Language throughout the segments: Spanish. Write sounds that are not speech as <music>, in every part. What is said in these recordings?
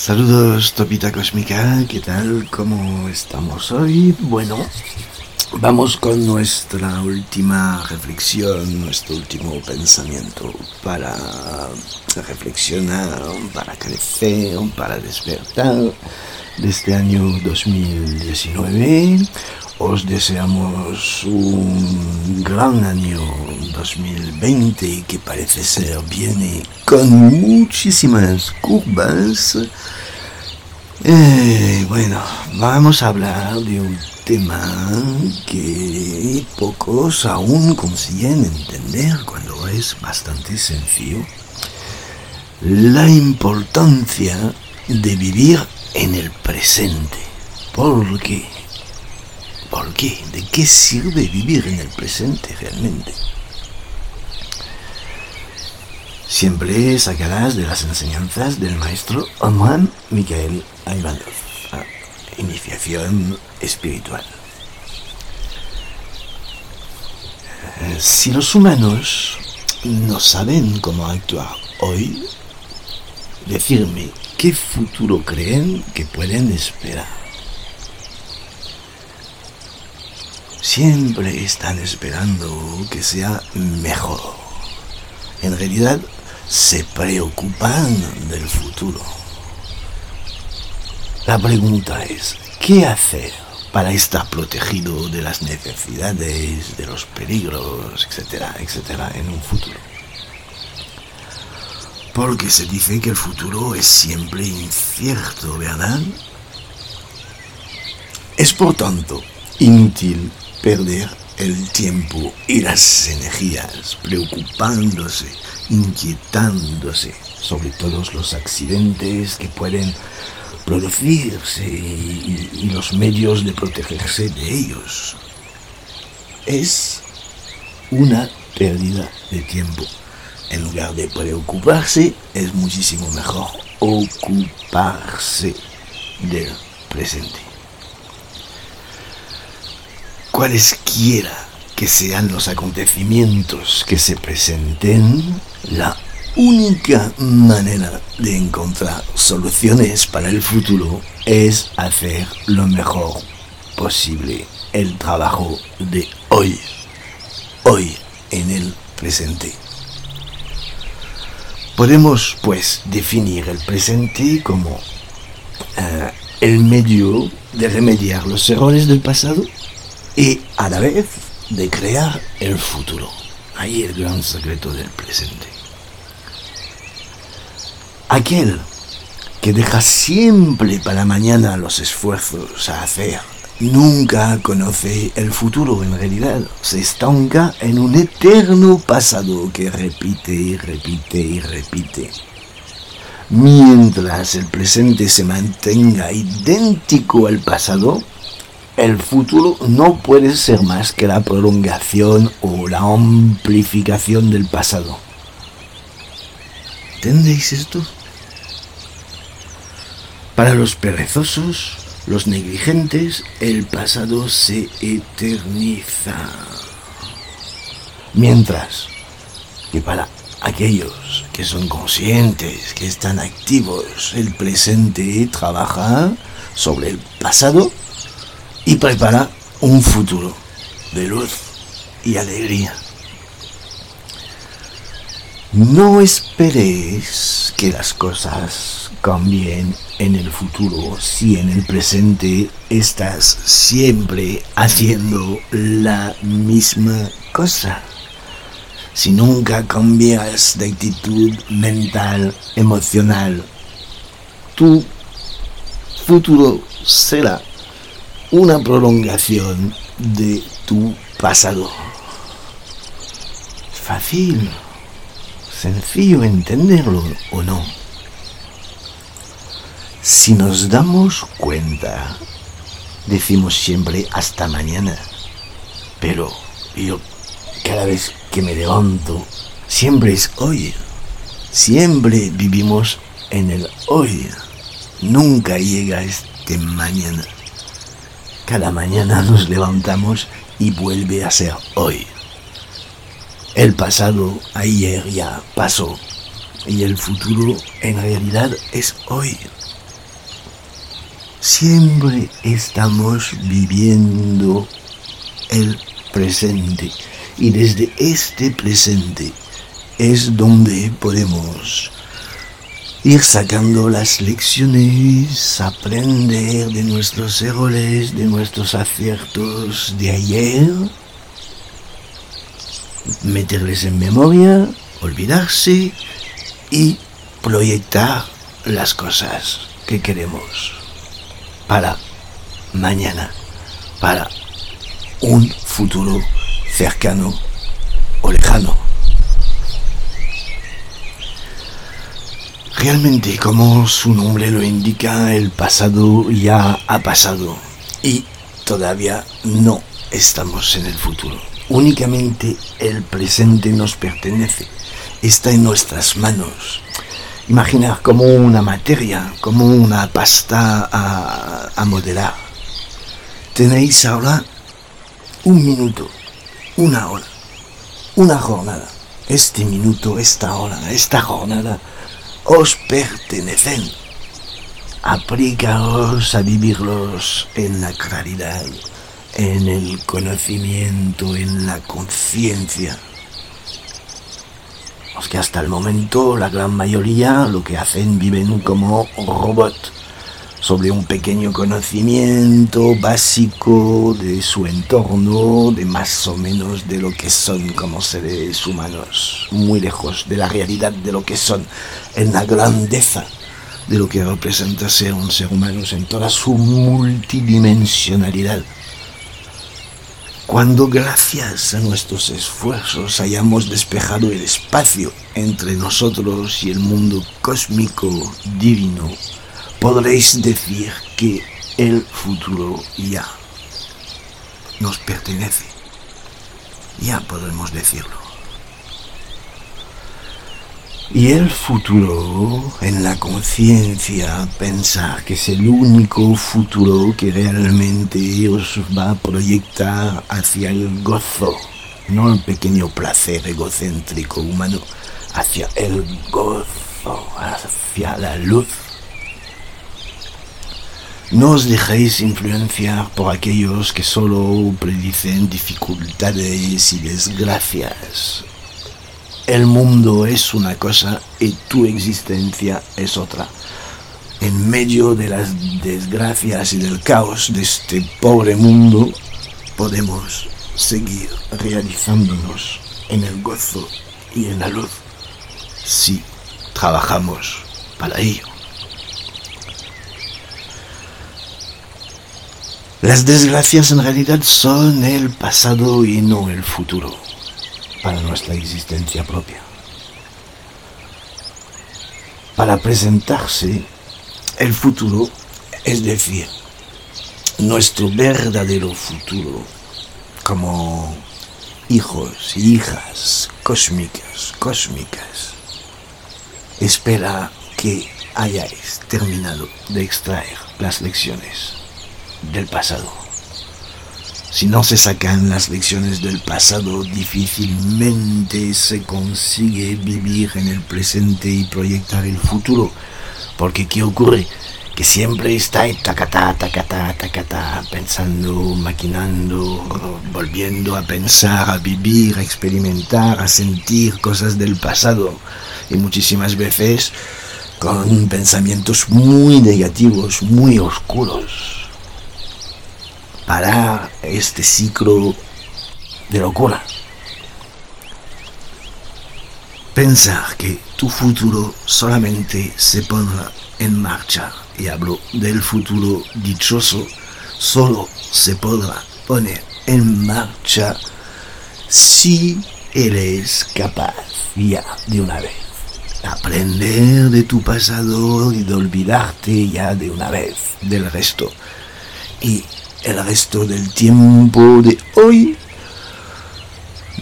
Saludos Topita Cósmica, ¿qué tal? ¿Cómo estamos hoy? Bueno, vamos con nuestra última reflexión, nuestro último pensamiento para reflexionar, para crecer, para despertar de este año 2019. Os deseamos un gran año 2020 que parece ser viene con muchísimas curvas. Eh, bueno, vamos a hablar de un tema que pocos aún consiguen entender cuando es bastante sencillo. La importancia de vivir en el presente. ¿Por qué? ¿Por qué? ¿De qué sirve vivir en el presente realmente? Siempre sacarás de las enseñanzas del maestro Juan Miguel Aybalov, iniciación espiritual. Si los humanos no saben cómo actuar hoy, decirme qué futuro creen que pueden esperar. siempre están esperando que sea mejor. En realidad se preocupan del futuro. La pregunta es, ¿qué hacer para estar protegido de las necesidades, de los peligros, etcétera, etcétera, en un futuro? Porque se dice que el futuro es siempre incierto, ¿verdad? Es por tanto inútil perder el tiempo y las energías preocupándose, inquietándose sobre todos los accidentes que pueden producirse y, los medios de protegerse de ellos. Es una pérdida de tiempo. En lugar de preocuparse, es muchísimo mejor ocuparse del presente cualesquiera que sean los acontecimientos que se presenten, la única manera de encontrar soluciones para el futuro es hacer lo mejor posible el trabajo de hoy, hoy en el presente. Podemos pues definir el presente como eh, el medio de remediar los errores del pasado y a la vez de crear el futuro. Ahí el gran secreto del presente. Aquel que deja siempre para mañana los esfuerzos a hacer, nunca conoce el futuro en realidad, se estanca en un eterno pasado que repite y repite y repite. Mientras el presente se mantenga idéntico al pasado, el futuro no puede ser más que la prolongación o la amplificación del pasado. ¿Entendéis esto? Para los perezosos, los negligentes, el pasado se eterniza. Mientras que para aquellos que son conscientes, que están activos, el presente trabaja sobre el pasado y prepara un futuro de luz y alegría. No esperéis que las cosas cambien en el futuro si en el presente estás siempre haciendo la misma cosa. Si nunca cambias de actitud mental, emocional, tu futuro será una prolongación de tu pasado. Fácil, sencillo entenderlo o no. Si nos damos cuenta, decimos siempre hasta mañana, pero yo cada vez que me levanto, siempre es hoy. Siempre vivimos en el hoy. Nunca llega este mañana. Cada mañana nos levantamos y vuelve a ser hoy. El pasado ayer ya pasó y el futuro en realidad es hoy. siempre estamos viviendo el presente y desde este presente es donde podemos ir sacando las lecciones, aprender de nuestros errores, de nuestros aciertos de ayer, meterles en memoria, olvidarse y proyectar las cosas que queremos para mañana, para un futuro cercano o lejano. Realmente, como su nombre lo indica, el pasado ya ha pasado y todavía no estamos en el futuro. Únicamente el presente nos pertenece, está en nuestras manos. Imaginar como una materia, como una pasta a, a modelar. Tenéis ahora un minuto, una hora, una jornada. Este minuto, esta hora, esta jornada os pertenecen. Aplicaos a vivirlos en la claridad, en el conocimiento, en la conciencia. Los que hasta el momento la gran mayoría lo que hacen viven como robots sobre un pequeño conocimiento básico de su entorno, de más o menos de lo que son como seres humanos, muy lejos de la realidad de lo que son, en la grandeza de lo que representa ser un ser humano en toda su multidimensionalidad. Cuando gracias a nuestros esfuerzos hayamos despejado el espacio entre nosotros y el mundo cósmico divino, podréis decir que el futuro ya nos pertenece. Ya podemos decirlo. Y el futuro, en la conciencia, pensar que es el único futuro que realmente os va a proyectar hacia el gozo, no el pequeño placer egocéntrico humano, hacia el gozo, hacia la luz no os dejéis influenciar por aquellos que solo predicen dificultades y desgracias. El mundo es una cosa y tu existencia es otra. En medio de las desgracias y del caos de este pobre mundo, podemos seguir realizándonos en el gozo y en la luz si trabajamos para ello. Las desgracias en realidad son el pasado y no el futuro para nuestra existencia propia. Para presentarse el futuro, es decir, nuestro verdadero futuro como hijos y hijas cósmicas, cósmicas, espera que hayáis terminado de extraer las lecciones del pasado. Si no se sacan las lecciones del pasado, difícilmente se consigue vivir en el presente y proyectar el futuro. Porque ¿qué ocurre? Que siempre está tacatá, tacatá, tacatá, pensando, maquinando, volviendo a pensar, a vivir, a experimentar, a sentir cosas del pasado. Y muchísimas veces con pensamientos muy negativos, muy oscuros parar este ciclo de locura. Pensar que tu futuro solamente se pondrá en marcha, y hablo del futuro dichoso, solo se podrá poner en marcha si eres capaz ya de una vez. Aprender de tu pasado y de olvidarte ya de una vez del resto. Y el resto del tiempo de hoy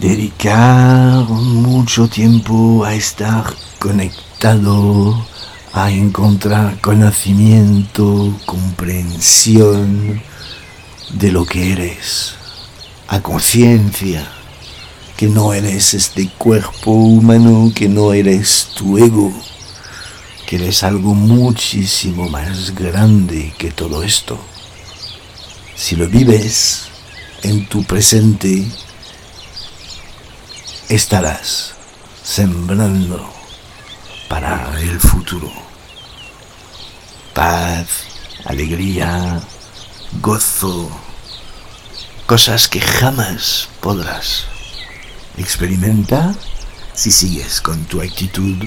dedicar mucho tiempo a estar conectado, a encontrar conocimiento, comprensión de lo que eres, a conciencia que no eres este cuerpo humano, que no eres tu ego, que eres algo muchísimo más grande que todo esto. Si lo vives en tu presente, estarás sembrando para el futuro. Paz, alegría, gozo, cosas que jamás podrás experimentar si sigues con tu actitud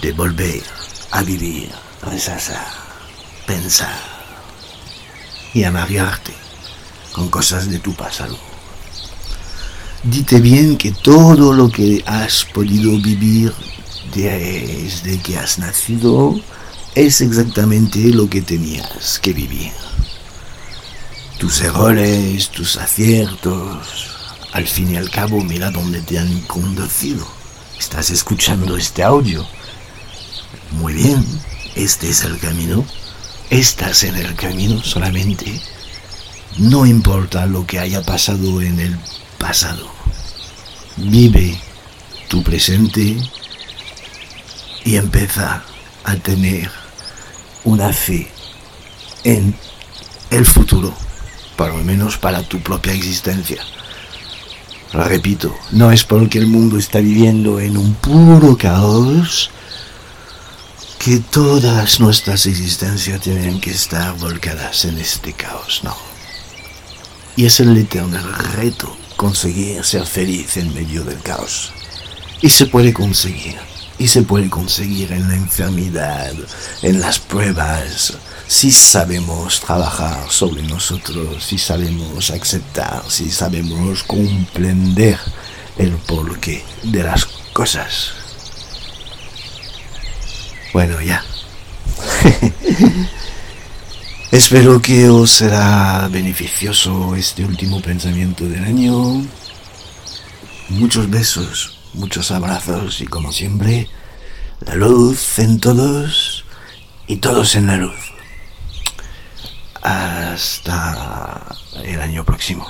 de volver a vivir, rezar, pensar y amargarte con cosas de tu pasado. Dite bien que todo lo que has podido vivir desde que has nacido es exactamente lo que tenías que vivir. Tus errores, tus aciertos, al fin y al cabo mira dónde te han conducido. Estás escuchando este audio. Muy bien, este es el camino. Estás en el camino solamente. No importa lo que haya pasado en el pasado. Vive tu presente y empieza a tener una fe en el futuro, por lo menos para tu propia existencia. Repito, no es porque el mundo está viviendo en un puro caos que todas nuestras existencias tienen que estar volcadas en este caos, no. Y es el eterno reto conseguir ser feliz en medio del caos. Y se puede conseguir y se puede conseguir en la enfermedad, en las pruebas, si sabemos trabajar sobre nosotros, si sabemos aceptar, si sabemos comprender el porqué de las cosas. Bueno, ya. <laughs> Espero que os será beneficioso este último pensamiento del año. Muchos besos muchos abrazos y como siempre, la luz en todos y todos en la luz. Hasta el año próximo.